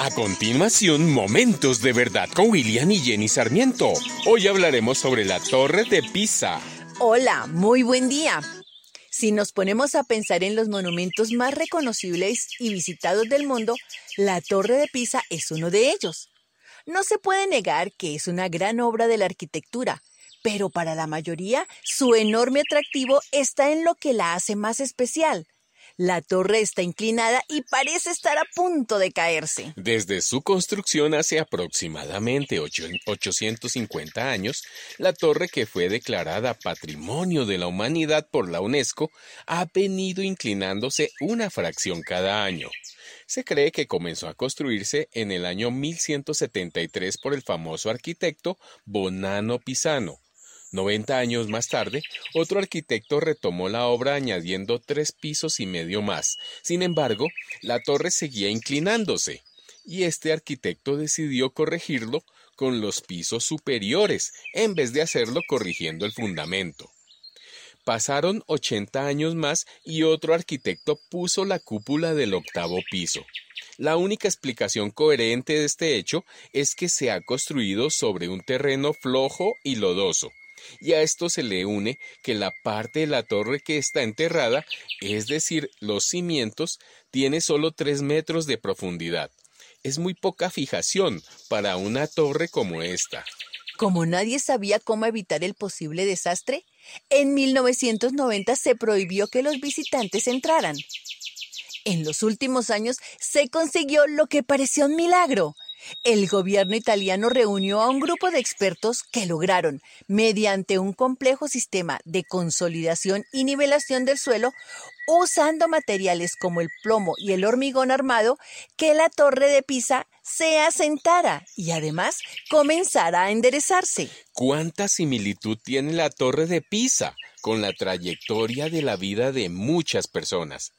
A continuación, Momentos de Verdad con William y Jenny Sarmiento. Hoy hablaremos sobre la Torre de Pisa. Hola, muy buen día. Si nos ponemos a pensar en los monumentos más reconocibles y visitados del mundo, la Torre de Pisa es uno de ellos. No se puede negar que es una gran obra de la arquitectura, pero para la mayoría su enorme atractivo está en lo que la hace más especial, la torre está inclinada y parece estar a punto de caerse. Desde su construcción hace aproximadamente 850 años, la torre que fue declarada Patrimonio de la Humanidad por la UNESCO ha venido inclinándose una fracción cada año. Se cree que comenzó a construirse en el año 1173 por el famoso arquitecto Bonano Pisano, 90 años más tarde, otro arquitecto retomó la obra añadiendo tres pisos y medio más. Sin embargo, la torre seguía inclinándose, y este arquitecto decidió corregirlo con los pisos superiores, en vez de hacerlo corrigiendo el fundamento. Pasaron 80 años más y otro arquitecto puso la cúpula del octavo piso. La única explicación coherente de este hecho es que se ha construido sobre un terreno flojo y lodoso, y a esto se le une que la parte de la torre que está enterrada, es decir, los cimientos, tiene solo tres metros de profundidad. Es muy poca fijación para una torre como esta. Como nadie sabía cómo evitar el posible desastre, en 1990 se prohibió que los visitantes entraran. En los últimos años se consiguió lo que parecía un milagro, el gobierno italiano reunió a un grupo de expertos que lograron, mediante un complejo sistema de consolidación y nivelación del suelo, usando materiales como el plomo y el hormigón armado, que la torre de Pisa se asentara y además comenzara a enderezarse. ¿Cuánta similitud tiene la torre de Pisa con la trayectoria de la vida de muchas personas?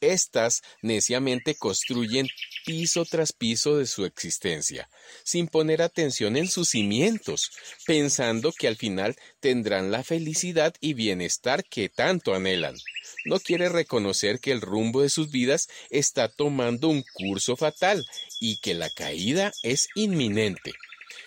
Estas neciamente construyen piso tras piso de su existencia, sin poner atención en sus cimientos, pensando que al final tendrán la felicidad y bienestar que tanto anhelan. No quiere reconocer que el rumbo de sus vidas está tomando un curso fatal y que la caída es inminente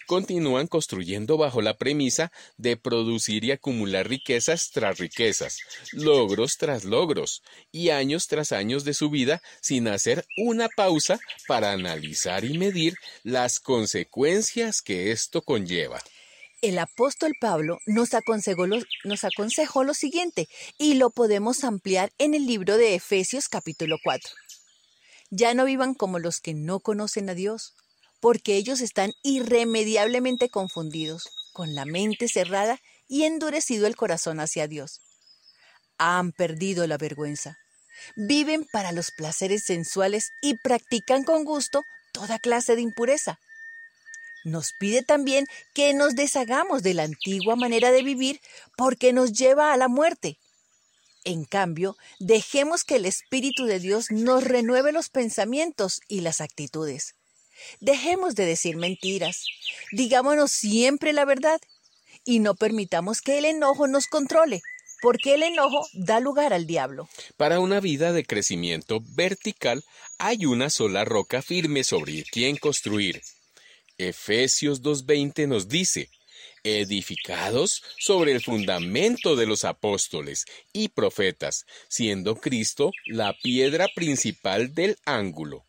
continúan construyendo bajo la premisa de producir y acumular riquezas tras riquezas, logros tras logros, y años tras años de su vida sin hacer una pausa para analizar y medir las consecuencias que esto conlleva. El apóstol Pablo nos aconsejó, lo, siguiente, y lo podemos ampliar en el libro de Efesios capítulo 4. Ya no vivan como los que no conocen a Dios porque ellos están irremediablemente confundidos, con la mente cerrada y endurecido el corazón hacia Dios. Han perdido la vergüenza. Viven para los placeres sensuales y practican con gusto toda clase de impureza. Nos pide también que nos deshagamos de la antigua manera de vivir porque nos lleva a la muerte. En cambio, dejemos que el Espíritu de Dios nos renueve los pensamientos y las actitudes. Dejemos de decir mentiras, digámonos siempre la verdad y no permitamos que el enojo nos controle, porque el enojo da lugar al diablo. Para una vida de crecimiento vertical hay una sola roca firme sobre quien construir. Efesios 2.20 nos dice, edificados sobre el fundamento de los apóstoles y profetas, siendo Cristo la piedra principal del ángulo.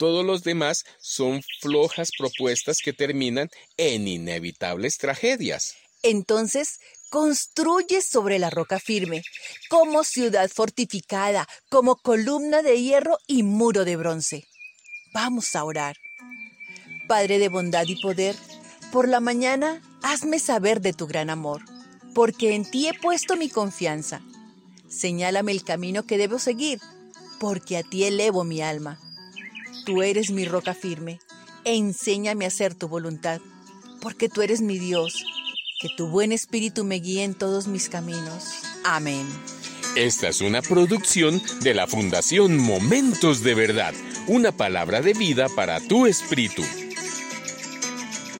Todos los demás son flojas propuestas que terminan en inevitables tragedias. Entonces, construye sobre la roca firme, como ciudad fortificada, como columna de hierro y muro de bronce. Vamos a orar. Padre de bondad y poder, por la mañana hazme saber de tu gran amor, porque en ti he puesto mi confianza. Señálame el camino que debo seguir, porque a ti elevo mi alma. Tú eres mi roca firme. enséñame a hacer tu voluntad, porque tú eres mi Dios. Que tu buen espíritu me guíe en todos mis caminos. Amén. Esta es una producción de la Fundación Momentos de Verdad, una palabra de vida para tu espíritu.